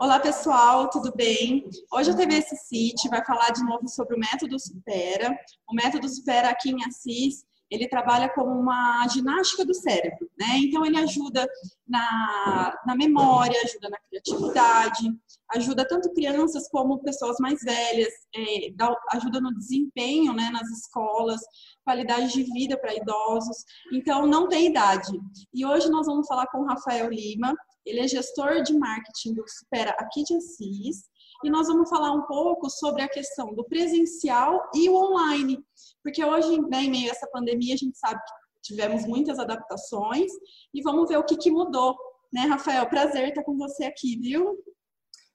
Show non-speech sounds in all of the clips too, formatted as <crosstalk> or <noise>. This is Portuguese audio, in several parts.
Olá pessoal, tudo bem? Hoje a TV City vai falar de novo sobre o método Supera. O método Supera aqui em Assis, ele trabalha como uma ginástica do cérebro, né? Então ele ajuda na, na memória, ajuda na criatividade, ajuda tanto crianças como pessoas mais velhas, é, dá, ajuda no desempenho, né, nas escolas, qualidade de vida para idosos. Então não tem idade. E hoje nós vamos falar com o Rafael Lima, ele é gestor de marketing do Supera aqui de Assis. E nós vamos falar um pouco sobre a questão do presencial e o online. Porque hoje, né, em meio a essa pandemia, a gente sabe que tivemos muitas adaptações. E vamos ver o que, que mudou. Né, Rafael? Prazer estar com você aqui, viu?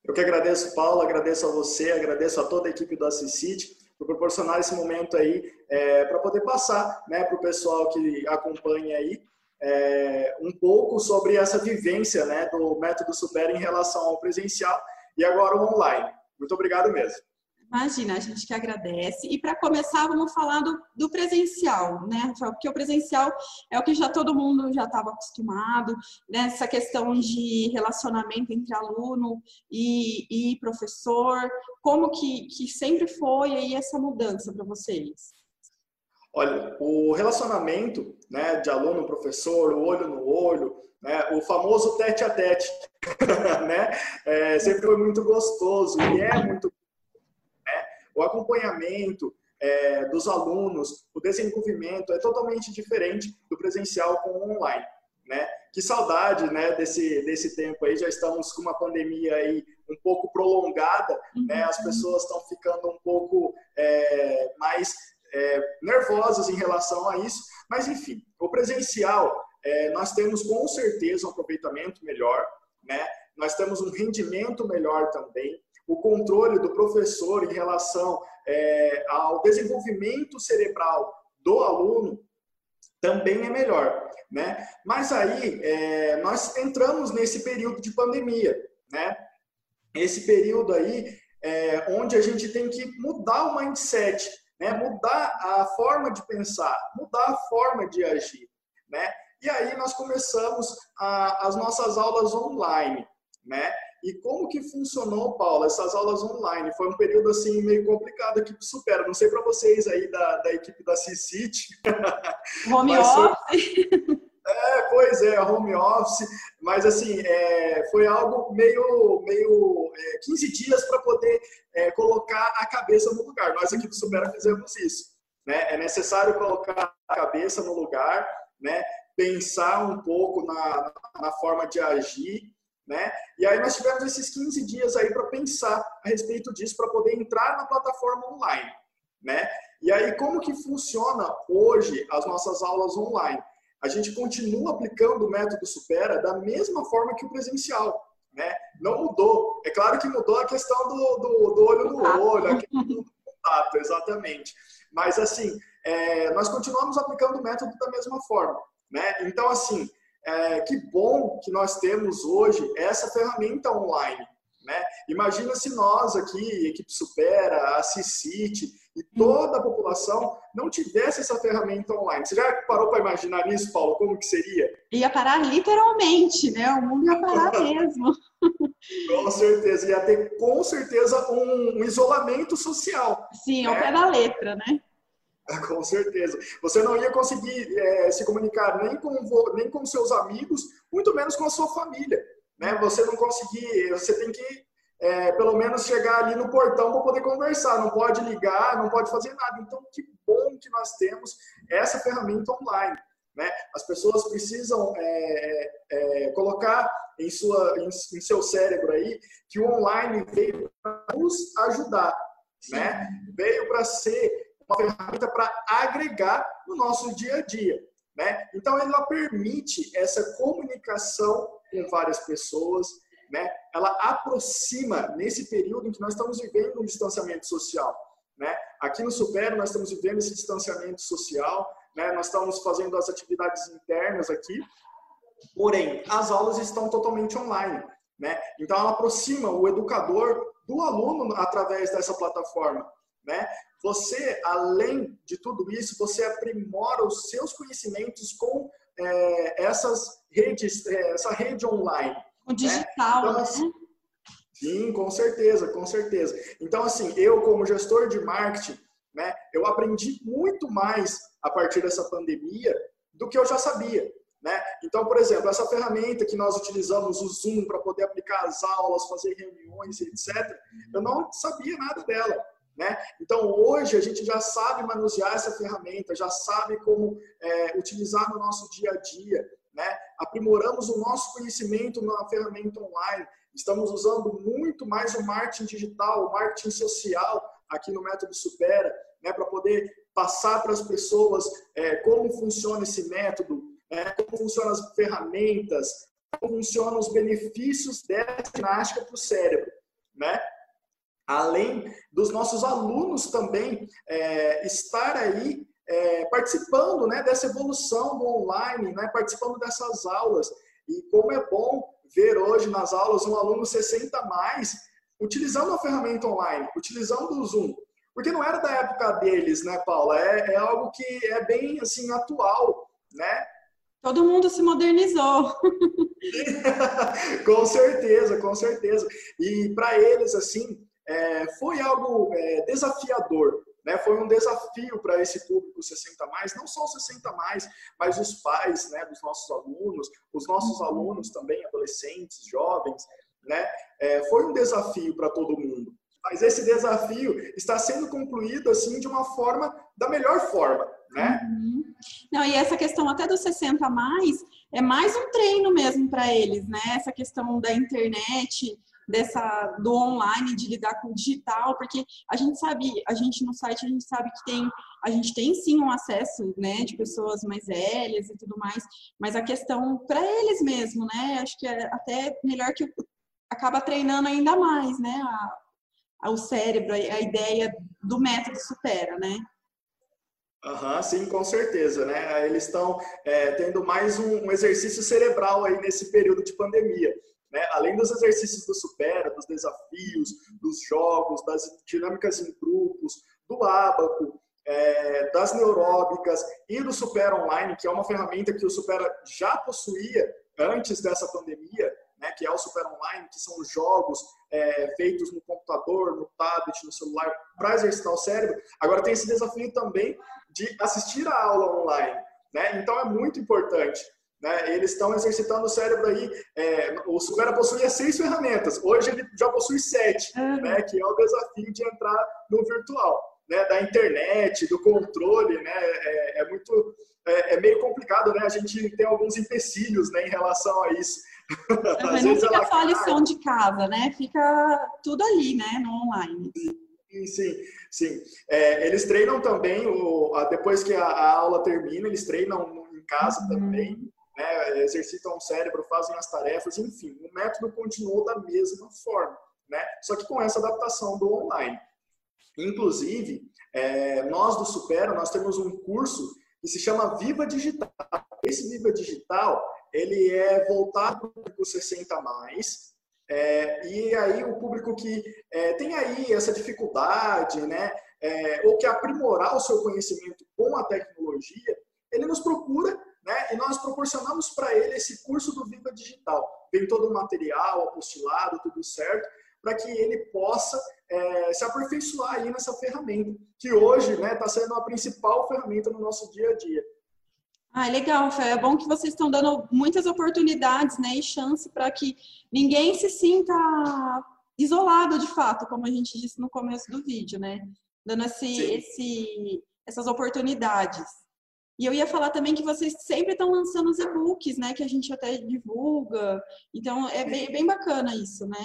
Eu que agradeço, Paulo, agradeço a você, agradeço a toda a equipe do Assisite por proporcionar esse momento aí é, para poder passar né, para o pessoal que acompanha aí é, um pouco sobre essa vivência né, do método Supera em relação ao presencial e agora o online. Muito obrigado mesmo. Imagina, a gente que agradece. E para começar, vamos falar do, do, presencial, né, Rafael? Porque o presencial é o que já todo mundo já estava acostumado, nessa né? questão de relacionamento entre aluno e, e professor. Como que, que sempre foi aí essa mudança para vocês? Olha, o relacionamento né, de aluno-professor, o olho no olho, né, o famoso tete a tete, <laughs> né, é, sempre foi muito gostoso e é muito. Né, o acompanhamento é, dos alunos, o desenvolvimento é totalmente diferente do presencial com o online. Né? Que saudade né, desse, desse tempo aí, já estamos com uma pandemia aí um pouco prolongada, né? as pessoas estão ficando um pouco é, mais é, nervosas em relação a isso, mas enfim, o presencial é, nós temos com certeza um aproveitamento melhor, né? Nós temos um rendimento melhor também, o controle do professor em relação é, ao desenvolvimento cerebral do aluno também é melhor, né? Mas aí é, nós entramos nesse período de pandemia, né? Esse período aí é, onde a gente tem que mudar o mindset, né? mudar a forma de pensar, mudar a forma de agir. Né? E aí nós começamos a, as nossas aulas online. Né? E como que funcionou, Paulo, essas aulas online? Foi um período assim meio complicado para Supera. Não sei para vocês aí da, da equipe da C-City. <laughs> Home office. É, pois é, home office, mas assim, é, foi algo meio, meio é, 15 dias para poder é, colocar a cabeça no lugar. Nós aqui do Supera fizemos isso. Né? É necessário colocar a cabeça no lugar, né? Pensar um pouco na, na forma de agir, né? E aí nós tivemos esses 15 dias aí para pensar a respeito disso, para poder entrar na plataforma online, né? E aí como que funciona hoje as nossas aulas online? a gente continua aplicando o método Supera da mesma forma que o presencial. Né? Não mudou. É claro que mudou a questão do, do, do olho no olho, a questão do contato, exatamente. Mas, assim, é, nós continuamos aplicando o método da mesma forma. Né? Então, assim, é, que bom que nós temos hoje essa ferramenta online. Né? Imagina se nós aqui, equipe Supera, a Cicite e toda a população não tivesse essa ferramenta online. Você já parou para imaginar nisso, Paulo? Como que seria? Ia parar literalmente, né? O mundo ia parar <laughs> mesmo. com certeza. Ia ter, com certeza, um, um isolamento social. Sim, né? ao pé da letra, né? <laughs> Com certeza. Você não ia conseguir é, se comunicar nem com, nem com seus amigos, muito menos com a sua família né? Você não conseguir, você tem que é, pelo menos chegar ali no portão para poder conversar, não pode ligar, não pode fazer nada. Então, que bom que nós temos essa ferramenta online. Né? As pessoas precisam é, é, colocar em, sua, em, em, seu cérebro aí que o online veio para nos ajudar, né? veio para ser uma ferramenta para agregar no nosso dia a dia. Né? Então, ela permite essa comunicação com várias pessoas, né? Ela aproxima nesse período em que nós estamos vivendo um distanciamento social, né? Aqui no Supero nós estamos vivendo esse distanciamento social, né? Nós estamos fazendo as atividades internas aqui, porém as aulas estão totalmente online, né? Então ela aproxima o educador do aluno através dessa plataforma, né? Você, além de tudo isso, você aprimora os seus conhecimentos com é, essas redes, é, essa rede online. O digital, né? Então, assim, Sim, com certeza, com certeza. Então, assim, eu como gestor de marketing, né, eu aprendi muito mais a partir dessa pandemia do que eu já sabia. Né? Então, por exemplo, essa ferramenta que nós utilizamos, o Zoom, para poder aplicar as aulas, fazer reuniões, etc., eu não sabia nada dela. Né? Então, hoje a gente já sabe manusear essa ferramenta, já sabe como é, utilizar no nosso dia a dia. Né? Aprimoramos o nosso conhecimento na ferramenta online. Estamos usando muito mais o marketing digital, o marketing social aqui no Método Supera, né? para poder passar para as pessoas é, como funciona esse método, é, como funcionam as ferramentas, como funcionam os benefícios dessa ginástica para o cérebro. Né? Além dos nossos alunos também é, estar aí é, participando né, dessa evolução do online, né, participando dessas aulas. E como é bom ver hoje nas aulas um aluno 60 mais utilizando a ferramenta online, utilizando o Zoom. Porque não era da época deles, né, Paula? É, é algo que é bem assim atual, né? Todo mundo se modernizou. <laughs> com certeza, com certeza. E para eles, assim, é, foi algo é, desafiador. Né? Foi um desafio para esse público 60 mais, não só os 60 mais, mas os pais né, dos nossos alunos, os nossos uhum. alunos também, adolescentes, jovens. Né? É, foi um desafio para todo mundo. Mas esse desafio está sendo concluído assim de uma forma, da melhor forma, né? Uhum. Não, e essa questão até dos 60 mais é mais um treino mesmo para eles, né? Essa questão da internet, dessa do online, de lidar com o digital, porque a gente sabe, a gente no site a gente sabe que tem, a gente tem sim um acesso, né, de pessoas mais velhas e tudo mais, mas a questão para eles mesmo, né, acho que é até melhor que acaba treinando ainda mais, né, a, a, o cérebro, a, a ideia do método supera, né? Uhum, sim, com certeza, né? Eles estão é, tendo mais um, um exercício cerebral aí nesse período de pandemia. Né? Além dos exercícios do Supera, dos desafios, dos jogos, das dinâmicas em grupos, do Abaco, é, das neuróbicas e do Supera Online, que é uma ferramenta que o Supera já possuía antes dessa pandemia, né, que é o Supera Online, que são jogos é, feitos no computador, no tablet, no celular, para exercitar o cérebro. Agora tem esse desafio também de assistir a aula online. Né? Então é muito importante né? Eles estão exercitando o cérebro aí. É, o Supera possuía seis ferramentas, hoje ele já possui sete, uhum. né? que é o desafio de entrar no virtual. Né, da internet, do controle, né, é, é muito, é, é, meio complicado, né, a gente tem alguns empecilhos, né, em relação a isso. Uhum, <laughs> não fica só a lição de casa, né, fica tudo ali, né, no online. Sim, sim, sim. É, eles treinam também, o, depois que a, a, aula termina, eles treinam em casa uhum. também, né, exercitam o cérebro, fazem as tarefas, enfim, o método continuou da mesma forma, né, só que com essa adaptação do online. Inclusive, é, nós do Supera, nós temos um curso que se chama Viva Digital. Esse Viva Digital, ele é voltado para o público 60 mais, é, e aí o público que é, tem aí essa dificuldade, né, é, ou que aprimorar o seu conhecimento com a tecnologia, ele nos procura né? E nós proporcionamos para ele esse curso do Viva Digital. Vem todo o material, apostilado, tudo certo, para que ele possa é, se aperfeiçoar aí nessa ferramenta, que hoje está né, tá sendo a principal ferramenta no nosso dia a dia. Ah, legal, Fé. É bom que vocês estão dando muitas oportunidades né, e chance para que ninguém se sinta isolado de fato, como a gente disse no começo do vídeo, né? Dando esse, esse, essas oportunidades. E eu ia falar também que vocês sempre estão lançando os e-books, né? Que a gente até divulga. Então, é bem, bem bacana isso, né?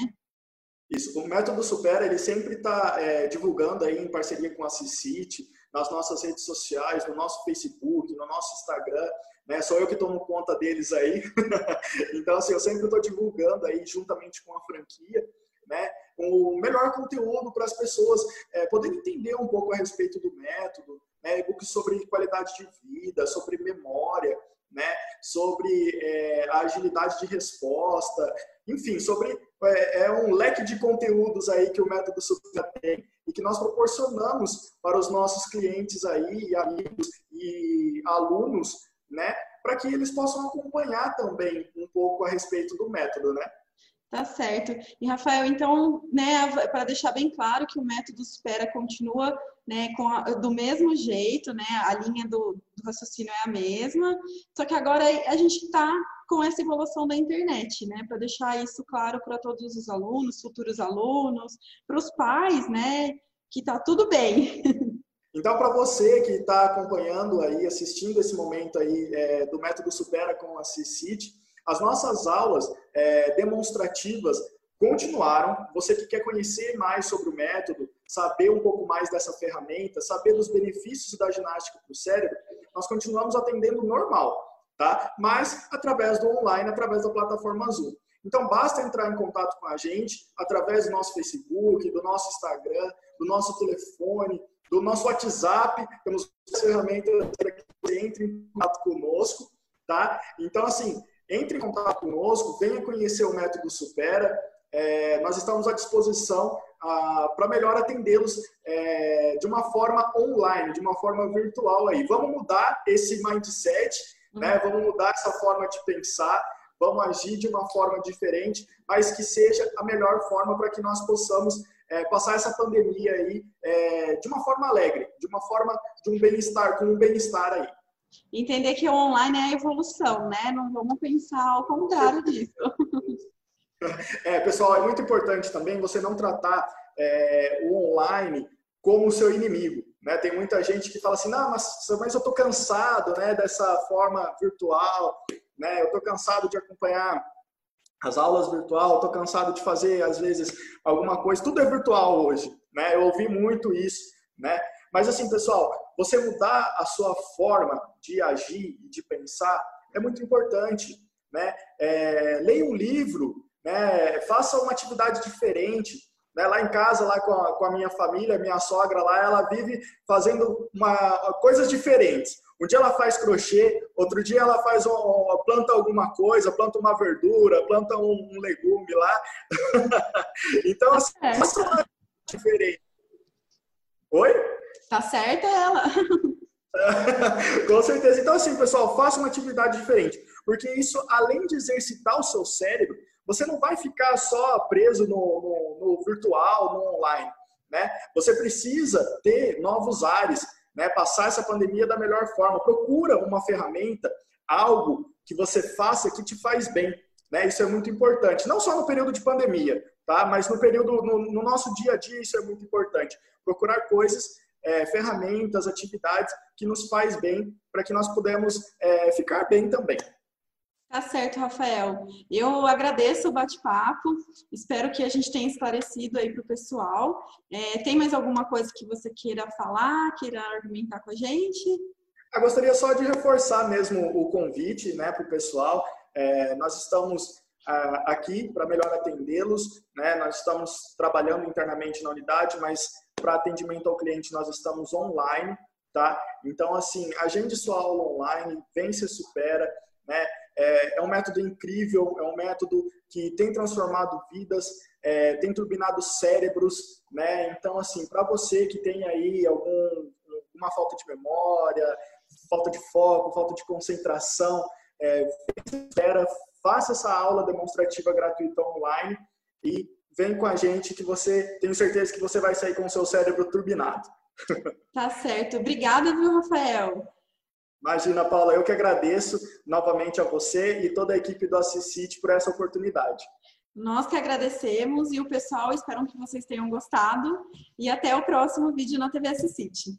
Isso. O Método Supera, ele sempre está é, divulgando aí em parceria com a Cicite, nas nossas redes sociais, no nosso Facebook, no nosso Instagram. Né? Sou eu que tomo conta deles aí. <laughs> então, assim, eu sempre estou divulgando aí, juntamente com a franquia, né? o melhor conteúdo para as pessoas é, poderem entender um pouco a respeito do método, né, e-books sobre qualidade de vida, sobre memória, né, sobre é, a agilidade de resposta, enfim, sobre é, é, um leque de conteúdos aí que o método Supra tem e que nós proporcionamos para os nossos clientes aí, amigos e alunos, né, para que eles possam acompanhar também um pouco a respeito do método, né? Tá certo. E Rafael, então, né, para deixar bem claro que o método Supera continua, né, com a, do mesmo jeito, né, a linha do, do, raciocínio é a mesma, só que agora a gente está com essa evolução da internet, né, para deixar isso claro para todos os alunos, futuros alunos, para os pais, né, que tá tudo bem. <laughs> Então, para você que está acompanhando aí, assistindo esse momento aí é, do método Supera com a CICIT, as nossas aulas é, demonstrativas continuaram. Você que quer conhecer mais sobre o método, saber um pouco mais dessa ferramenta, saber dos benefícios da ginástica para o cérebro, nós continuamos atendendo normal, tá? Mas através do online, através da plataforma Zoom. Então basta entrar em contato com a gente através do nosso Facebook, do nosso Instagram, do nosso telefone, do nosso WhatsApp. Temos ferramentas para que você entre em contato conosco, tá? Então assim, entre em contato conosco, venha conhecer o método Supera. É, nós estamos à disposição ah, para melhor atendê-los é, de uma forma online, de uma forma virtual aí. Vamos mudar esse mindset, né? Uhum. Vamos mudar essa forma de pensar, vamos agir de uma forma diferente, mas que seja a melhor forma para que nós possamos é, passar essa pandemia aí é, de uma forma alegre, de uma forma de um bem-estar, com um bem-estar aí. Entender que o online é a evolução, né? Não vamos pensar ao contrário disso. <laughs> É, pessoal, é muito importante também você não tratar é, o online como o seu inimigo. Né? Tem muita gente que fala assim, não, mas, mas eu estou cansado né, dessa forma virtual, né? eu estou cansado de acompanhar as aulas virtual, estou cansado de fazer, às vezes, alguma coisa. Tudo é virtual hoje. Né? Eu ouvi muito isso. Né? Mas assim, pessoal, você mudar a sua forma de agir e de pensar é muito importante. Né? É, leia um livro, né? faça uma atividade diferente. Né? Lá em casa, lá com a, com a minha família, minha sogra lá, ela vive fazendo uma, coisas diferentes. Um dia ela faz crochê, outro dia ela faz um, planta alguma coisa, planta uma verdura, planta um, um legume lá. <laughs> então, assim, é. faça uma diferente. Oi? Tá certa ela. <laughs> Com certeza. Então, assim, pessoal, faça uma atividade diferente. Porque isso, além de exercitar o seu cérebro, você não vai ficar só preso no, no, no virtual, no online. Né? Você precisa ter novos ares, né? passar essa pandemia da melhor forma. Procura uma ferramenta, algo que você faça que te faz bem. Né? Isso é muito importante. Não só no período de pandemia, tá? mas no período, no, no nosso dia a dia, isso é muito importante. Procurar coisas é, ferramentas, atividades que nos faz bem para que nós pudemos é, ficar bem também. Tá certo, Rafael. Eu agradeço o bate-papo. Espero que a gente tenha esclarecido aí para o pessoal. É, tem mais alguma coisa que você queira falar, queira argumentar com a gente? Eu gostaria só de reforçar mesmo o convite né, para o pessoal. É, nós estamos aqui para melhor atendê-los. Né? Nós estamos trabalhando internamente na unidade, mas para atendimento ao cliente nós estamos online, tá? Então, assim, agende sua aula online, vem se supera, né? É, é, um método incrível, é um método que tem transformado vidas, é, tem turbinado cérebros, né? Então, assim, para você que tem aí algum, uma falta de memória, falta de foco, falta de concentração, é, espera, faça essa aula demonstrativa gratuita online e vem com a gente que você, tenho certeza que você vai sair com o seu cérebro turbinado. <laughs> Tá certo. Obrigada, viu, Rafael? Imagina, Paula, eu que agradeço novamente a você e toda a equipe do Assisite por essa oportunidade. Nós que agradecemos e o pessoal, espero que vocês tenham gostado e até o próximo vídeo na TV Assisite.